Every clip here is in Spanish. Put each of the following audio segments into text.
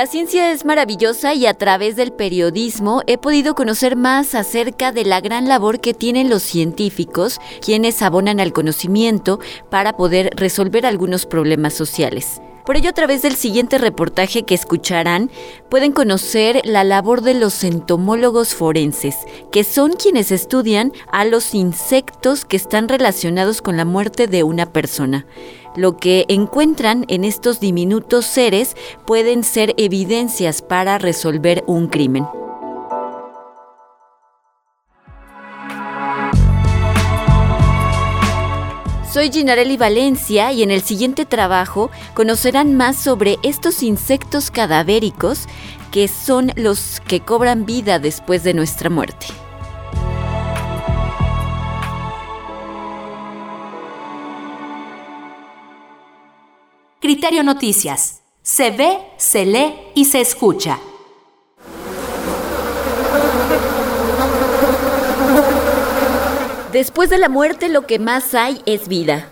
La ciencia es maravillosa y a través del periodismo he podido conocer más acerca de la gran labor que tienen los científicos, quienes abonan al conocimiento para poder resolver algunos problemas sociales. Por ello, a través del siguiente reportaje que escucharán, pueden conocer la labor de los entomólogos forenses, que son quienes estudian a los insectos que están relacionados con la muerte de una persona. Lo que encuentran en estos diminutos seres pueden ser evidencias para resolver un crimen. Soy Ginarelli Valencia y en el siguiente trabajo conocerán más sobre estos insectos cadavéricos que son los que cobran vida después de nuestra muerte. Criterio Noticias. Se ve, se lee y se escucha. Después de la muerte lo que más hay es vida.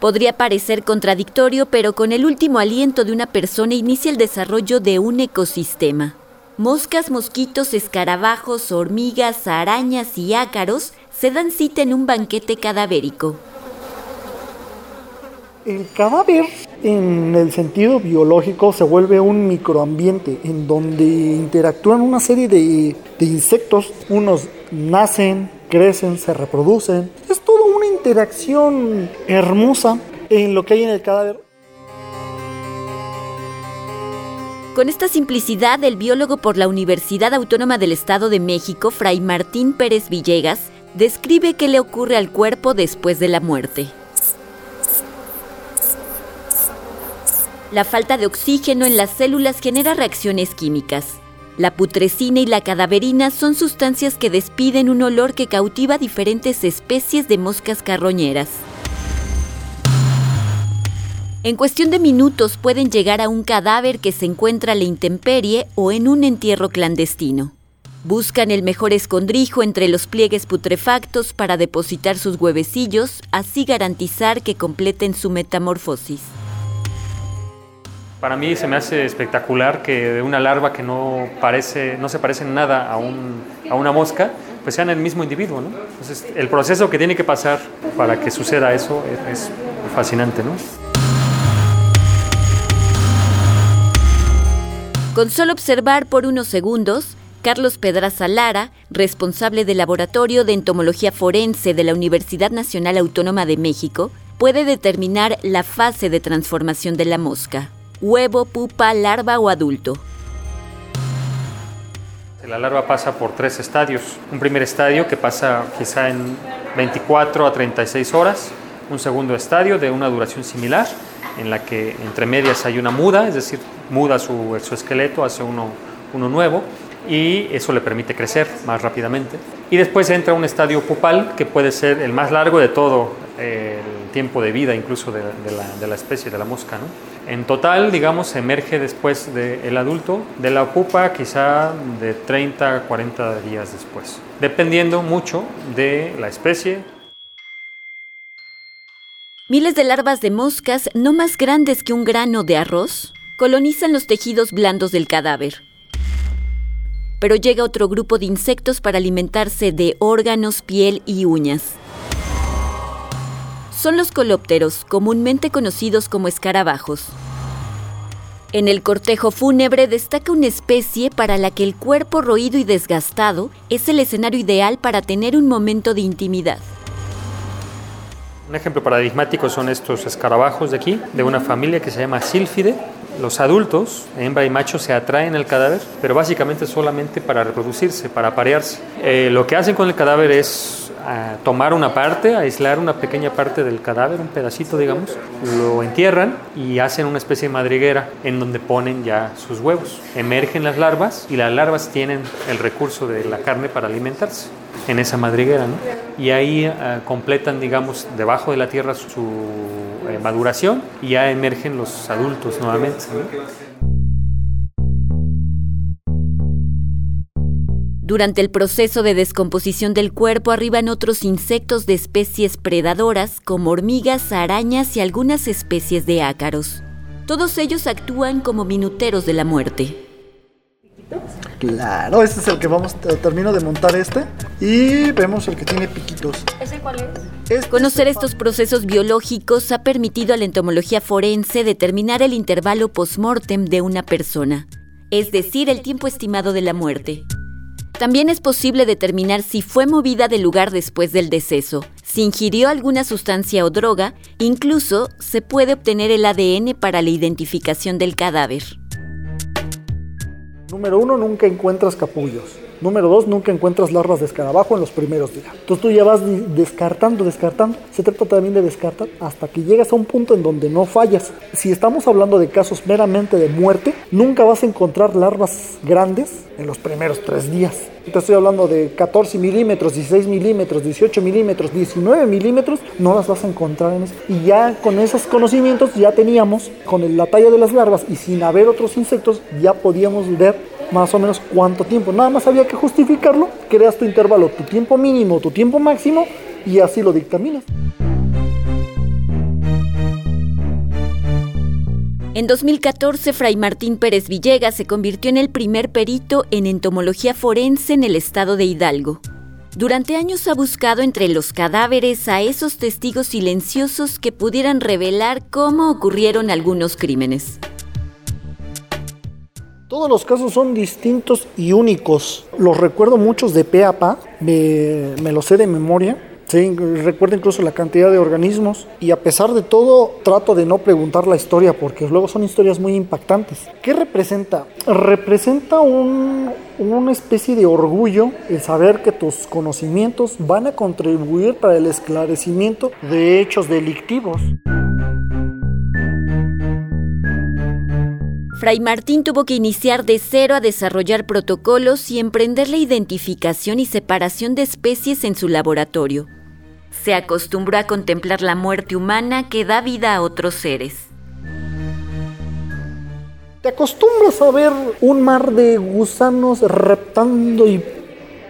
Podría parecer contradictorio, pero con el último aliento de una persona inicia el desarrollo de un ecosistema. Moscas, mosquitos, escarabajos, hormigas, arañas y ácaros se dan cita en un banquete cadavérico. El cadáver, en el sentido biológico, se vuelve un microambiente en donde interactúan una serie de, insectos. Unos nacen, crecen, se reproducen. Es toda una interacción hermosa en lo que hay en el cadáver. Con esta simplicidad, el biólogo por la Universidad Autónoma del Estado de México, Fray Martín Pérez Villegas, describe qué le ocurre al cuerpo después de la muerte. La falta de oxígeno en las células genera reacciones químicas. La putrescina y la cadaverina son sustancias que despiden un olor que cautiva diferentes especies de moscas carroñeras. En cuestión de minutos pueden llegar a un cadáver que se encuentra a la intemperie o en un entierro clandestino. Buscan el mejor escondrijo entre los pliegues putrefactos para depositar sus huevecillos, así garantizar que completen su metamorfosis. Para mí se me hace espectacular que de una larva que no, parece, no se parece en nada a, un, a una mosca, pues sean el mismo individuo. ¿no? Entonces, el proceso que tiene que pasar para que suceda eso es, es fascinante. ¿no? Con solo observar por unos segundos, Carlos Pedraza Lara, responsable del Laboratorio de Entomología Forense de la Universidad Nacional Autónoma de México, puede determinar la fase de transformación de la mosca huevo, pupa, larva o adulto. La larva pasa por tres estadios. Un primer estadio que pasa quizá en 24 a 36 horas. Un segundo estadio de una duración similar, en la que entre medias hay una muda, es decir, muda su exoesqueleto, hace uno, uno nuevo y eso le permite crecer más rápidamente. Y después entra un estadio pupal que puede ser el más largo de todo el tiempo de vida incluso de, la, de especie, de la mosca. ¿no? En total, digamos, emerge después del adulto, de la pupa quizá de 30 a 40 días después, dependiendo mucho de la especie. Miles de larvas de moscas, no más grandes que un grano de arroz, colonizan los tejidos blandos del cadáver. Pero llega otro grupo de insectos para alimentarse de órganos, piel y uñas son los colópteros, comúnmente conocidos como escarabajos. En el cortejo fúnebre destaca una especie para la que el cuerpo roído y desgastado es el escenario ideal para tener un momento de intimidad. Un ejemplo paradigmático son estos escarabajos de aquí, de una familia que se llama Sílfide. Los adultos, hembra y macho, se atraen al cadáver, pero básicamente solamente para reproducirse, para aparearse. Eh, lo que hacen con el cadáver es a tomar una parte, aislar una pequeña parte del cadáver, un pedacito, digamos, lo entierran y hacen una especie de madriguera en donde ponen ya sus huevos. Emergen las larvas y las larvas tienen el recurso de la carne para alimentarse en esa madriguera, ¿no? Y ahí eh, completan, digamos, debajo de la tierra su eh, maduración y ya emergen los adultos nuevamente. Durante el proceso de descomposición del cuerpo arriban otros insectos de especies predadoras como hormigas, arañas y algunas especies de ácaros. Todos ellos actúan como minuteros de la muerte. Claro, este es el que vamos, termino de montar este y vemos el que tiene piquitos. ¿Ese cuál es? Este Conocer estos procesos biológicos ha permitido a la entomología forense determinar el intervalo post-mortem de una persona, es decir, el tiempo estimado de la muerte. También es posible determinar si fue movida del lugar después del deceso, si ingirió alguna sustancia o droga, incluso se puede obtener el ADN para la identificación del cadáver. Número uno, nunca encuentras capullos. Número dos, nunca encuentras larvas de escarabajo en los primeros días. Entonces tú ya vas descartando, descartando. Se trata también de descartar hasta que llegas a un punto en donde no fallas. Si estamos hablando de casos meramente de muerte, nunca vas a encontrar larvas grandes en los primeros tres días. Te estoy hablando de 14 milímetros, 16 milímetros, 18 milímetros, 19 milímetros, no las vas a encontrar en eso. Y ya con esos conocimientos ya teníamos, con la talla de las larvas y sin haber otros insectos, ya podíamos ver más o menos cuánto tiempo. Nada más había que justificarlo, creas tu intervalo, tu tiempo mínimo, tu tiempo máximo y así lo dictaminas. En 2014, Fray Martín Pérez Villegas se convirtió en el primer perito en entomología forense en el estado de Hidalgo. Durante años ha buscado entre los cadáveres a esos testigos silenciosos que pudieran revelar cómo ocurrieron algunos crímenes. Todos los casos son distintos y únicos. Los recuerdo muchos de pe a pa, me, me los sé de memoria. Sí, recuerdo incluso la cantidad de organismos y a pesar de todo trato de no preguntar la historia porque luego son historias muy impactantes. ¿Qué representa? Representa un- una especie de orgullo el saber que tus conocimientos van a contribuir para el esclarecimiento de hechos delictivos. Fray Martín tuvo que iniciar de cero a desarrollar protocolos y emprender la identificación y separación de especies en su laboratorio. Se acostumbró a contemplar la muerte humana que da vida a otros seres. Te acostumbras a ver un mar de gusanos reptando y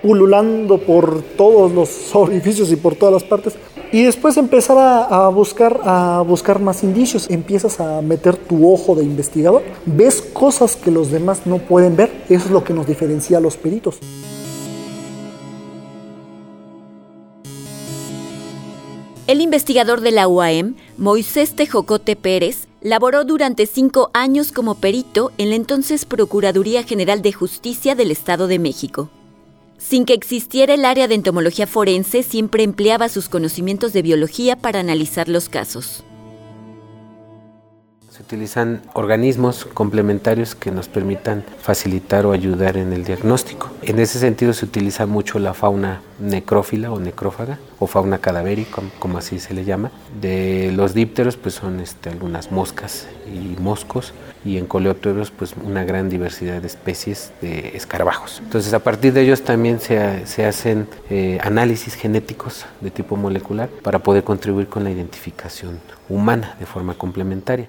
pululando por todos los orificios y por todas las partes. Y después empezar a, buscar, a buscar más indicios. Empiezas a meter tu ojo de investigador. Ves cosas que los demás no pueden ver. Eso es lo que nos diferencia a los peritos. El investigador de la UAM, Moisés Tejocote Pérez, laboró durante cinco años como perito en la entonces Procuraduría General de Justicia del Estado de México. Sin que existiera el área de entomología forense, siempre empleaba sus conocimientos de biología para analizar los casos. Se utilizan organismos complementarios que nos permitan facilitar o ayudar en el diagnóstico. En ese sentido se utiliza mucho la fauna necrófila o necrófaga o fauna cadavérica, como así se le llama. De los dípteros pues son este, algunas moscas y moscos y en coleópteros pues una gran diversidad de especies de escarabajos. Entonces a partir de ellos también se, se hacen eh, análisis genéticos de tipo molecular para poder contribuir con la identificación humana de forma complementaria.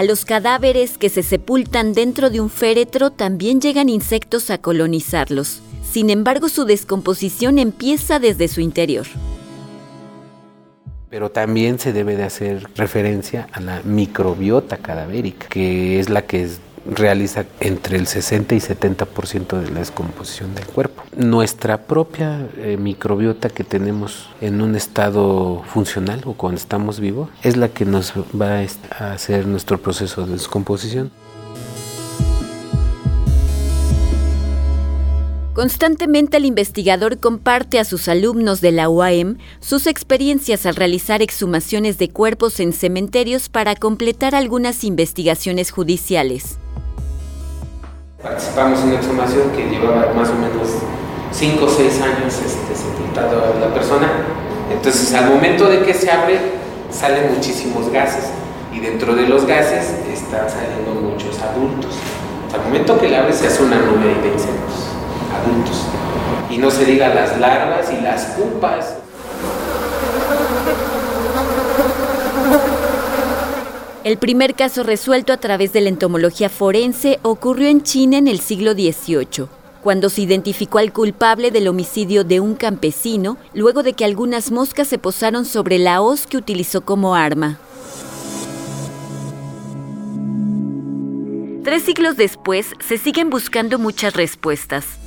A los cadáveres que se sepultan dentro de un féretro también llegan insectos a colonizarlos. Sin embargo, su descomposición empieza desde su interior. Pero también se debe de hacer referencia a la microbiota cadavérica, que es la que realiza entre el 60 y 70% de la descomposición del cuerpo. Nuestra propia eh, microbiota que tenemos en un estado funcional o cuando estamos vivos es la que nos va a hacer nuestro proceso de descomposición. Constantemente el investigador comparte a sus alumnos de la UAM sus experiencias al realizar exhumaciones de cuerpos en cementerios para completar algunas investigaciones judiciales. Participamos en una exhumación que llevaba más o menos 5 o 6 años este, sepultado a la persona. Entonces, al momento de que se abre, salen muchísimos gases. Y dentro de los gases están saliendo muchos adultos. Al momento que le abre, se hace una nube de insectos adultos. Y no se diga las larvas y las pupas. El primer caso resuelto a través de la entomología forense ocurrió en China en el siglo XVIII. cuando se identificó al culpable del homicidio de un campesino luego de que algunas moscas se posaron sobre la hoz que utilizó como arma. Tres siglos después, se siguen buscando muchas respuestas.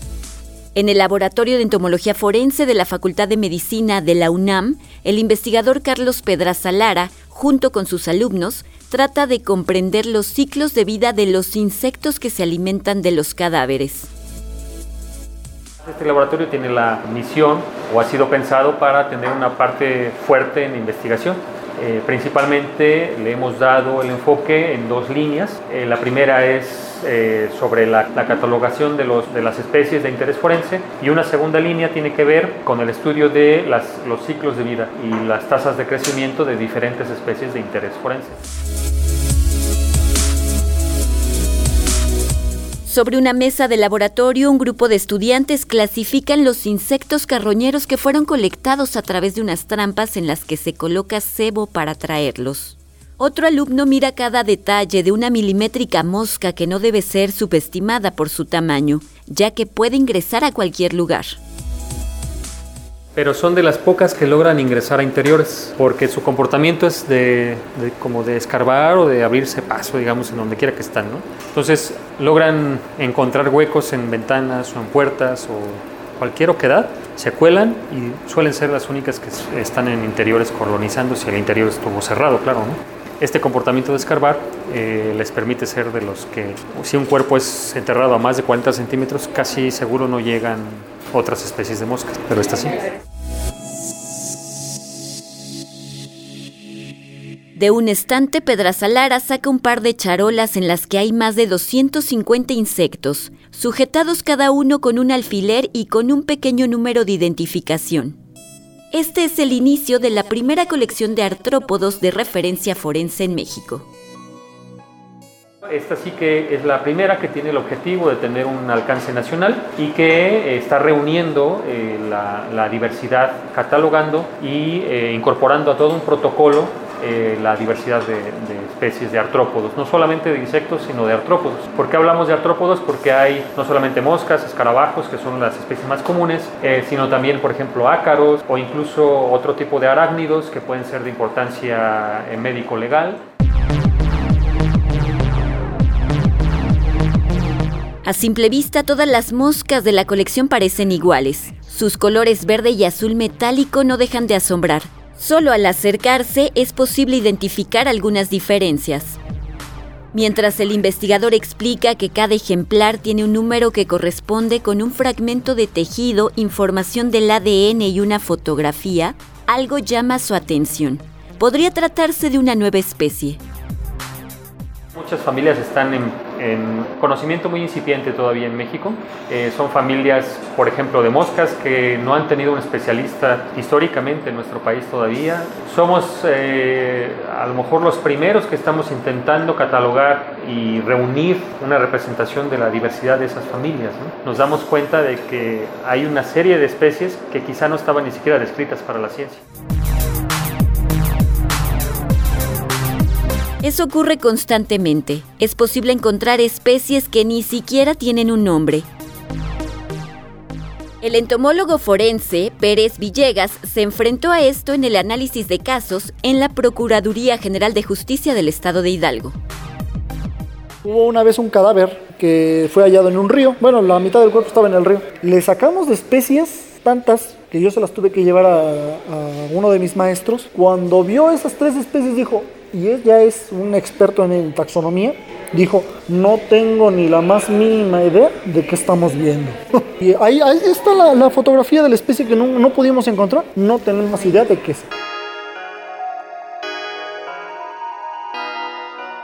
En el Laboratorio de Entomología Forense de la Facultad de Medicina de la UNAM, el investigador Carlos Pedraza Lara, junto con sus alumnos, trata de comprender los ciclos de vida de los insectos que se alimentan de los cadáveres. Este laboratorio tiene la misión o ha sido pensado para tener una parte fuerte en investigación. Eh, principalmente le hemos dado el enfoque en dos líneas. Eh, la primera es eh, sobre la, catalogación de, los, de, las especies de interés forense y una segunda línea tiene que ver con el estudio de las, los ciclos de vida y las tasas de crecimiento de diferentes especies de interés forense. Sobre una mesa de laboratorio, un grupo de estudiantes clasifican los insectos carroñeros que fueron colectados a través de unas trampas en las que se coloca cebo para atraerlos. Otro alumno mira cada detalle de una milimétrica mosca que no debe ser subestimada por su tamaño, ya que puede ingresar a cualquier lugar pero son de las pocas que logran ingresar a interiores, porque su comportamiento es de, como de escarbar o de abrirse paso, digamos, en donde quiera que están, ¿no? Entonces logran encontrar huecos en ventanas o en puertas o cualquier oquedad, se cuelan y suelen ser las únicas que están en interiores colonizando si el interior estuvo cerrado, claro, ¿no? Este comportamiento de escarbar eh, les permite ser de los que, si un cuerpo es enterrado a más de 40 centímetros, casi seguro no llegan otras especies de moscas, pero esta sí. De un estante, Pedrazalara saca un par de charolas en las que hay más de 250 insectos, sujetados cada uno con un alfiler y con un pequeño número de identificación. Este es el inicio de la primera colección de artrópodos de referencia forense en México. Esta sí que es la primera que tiene el objetivo de tener un alcance nacional y que eh, está reuniendo eh, la, diversidad, catalogando y eh, incorporando a todo un protocolo la diversidad de, especies de artrópodos, no solamente de insectos, sino de artrópodos. ¿Por qué hablamos de artrópodos? Porque hay no solamente moscas, escarabajos, que son las especies más comunes, sino también, por ejemplo, ácaros o incluso otro tipo de arácnidos que pueden ser de importancia médico-legal. A simple vista, todas las moscas de la colección parecen iguales. Sus colores verde y azul metálico no dejan de asombrar. Solo al acercarse es posible identificar algunas diferencias. Mientras el investigador explica que cada ejemplar tiene un número que corresponde con un fragmento de tejido, información del ADN y una fotografía, algo llama su atención. Podría tratarse de una nueva especie. Muchas familias están en, conocimiento muy incipiente todavía en México. Eh, son familias, por ejemplo, de moscas que no han tenido un especialista históricamente en nuestro país todavía. Somos eh, a lo mejor los primeros que estamos intentando catalogar y reunir una representación de la diversidad de esas familias. Nos damos cuenta de que hay una serie de especies que quizá no estaban ni siquiera descritas para la ciencia. Eso ocurre constantemente. Es posible encontrar especies que ni siquiera tienen un nombre. El entomólogo forense Pérez Villegas se enfrentó a esto en el análisis de casos en la Procuraduría General de Justicia del Estado de Hidalgo. Hubo una vez un cadáver que fue hallado en un río. Bueno, la mitad del cuerpo estaba en el río. Le sacamos de especies tantas que yo se las tuve que llevar a, a uno de mis maestros. Cuando vio esas tres especies dijo, y él ya es un experto en taxonomía, dijo, no tengo ni la más mínima idea de qué estamos viendo. y ahí, está la, fotografía de la especie que no, no pudimos encontrar, no tenemos idea de qué es.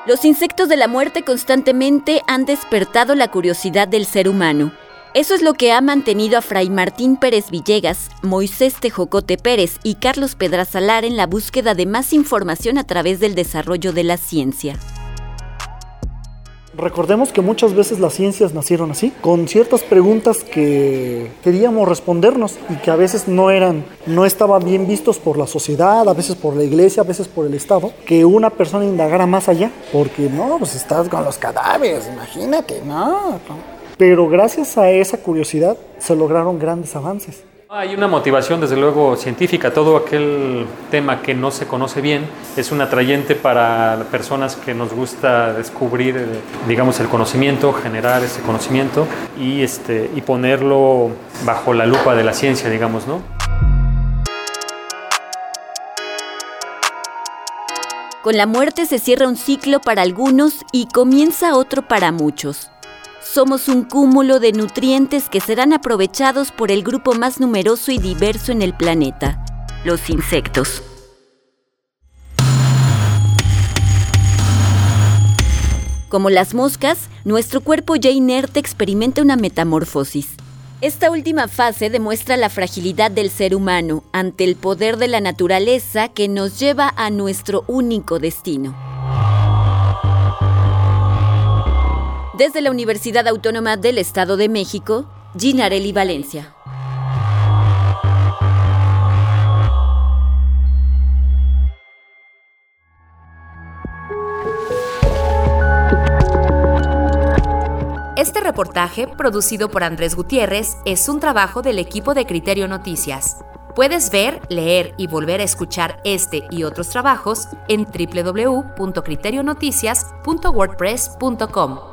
Los insectos de la muerte constantemente han despertado la curiosidad del ser humano. Eso es lo que ha mantenido a Fray Martín Pérez Villegas, Moisés Tejocote Pérez y Carlos Pedrazalar en la búsqueda de más información a través del desarrollo de la ciencia. Recordemos que muchas veces las ciencias nacieron así, con ciertas preguntas que queríamos respondernos y que a veces no eran, no estaban bien vistos por la sociedad, a veces por la iglesia, a veces por el Estado, que una persona indagara más allá, porque no, pues estás con los cadáveres, imagínate, no Pero gracias a esa curiosidad se lograron grandes avances. Hay una motivación, desde luego, científica. Todo aquel tema que no se conoce bien es un atrayente para personas que nos gusta descubrir, eh, digamos, el conocimiento, generar ese conocimiento y, este, y ponerlo bajo la lupa de la ciencia, digamos, ¿no? Con la muerte se cierra un ciclo para algunos y comienza otro para muchos somos un cúmulo de nutrientes que serán aprovechados por el grupo más numeroso y diverso en el planeta, los insectos. Como las moscas, nuestro cuerpo ya inerte experimenta una metamorfosis. Esta última fase demuestra la fragilidad del ser humano ante el poder de la naturaleza que nos lleva a nuestro único destino. Desde la Universidad Autónoma del Estado de México, Ginarelli Valencia. Este reportaje, producido por Andrés Gutiérrez, es un trabajo del equipo de Criterio Noticias. Puedes ver, leer y volver a escuchar este y otros trabajos en www.criterionoticias.wordpress.com.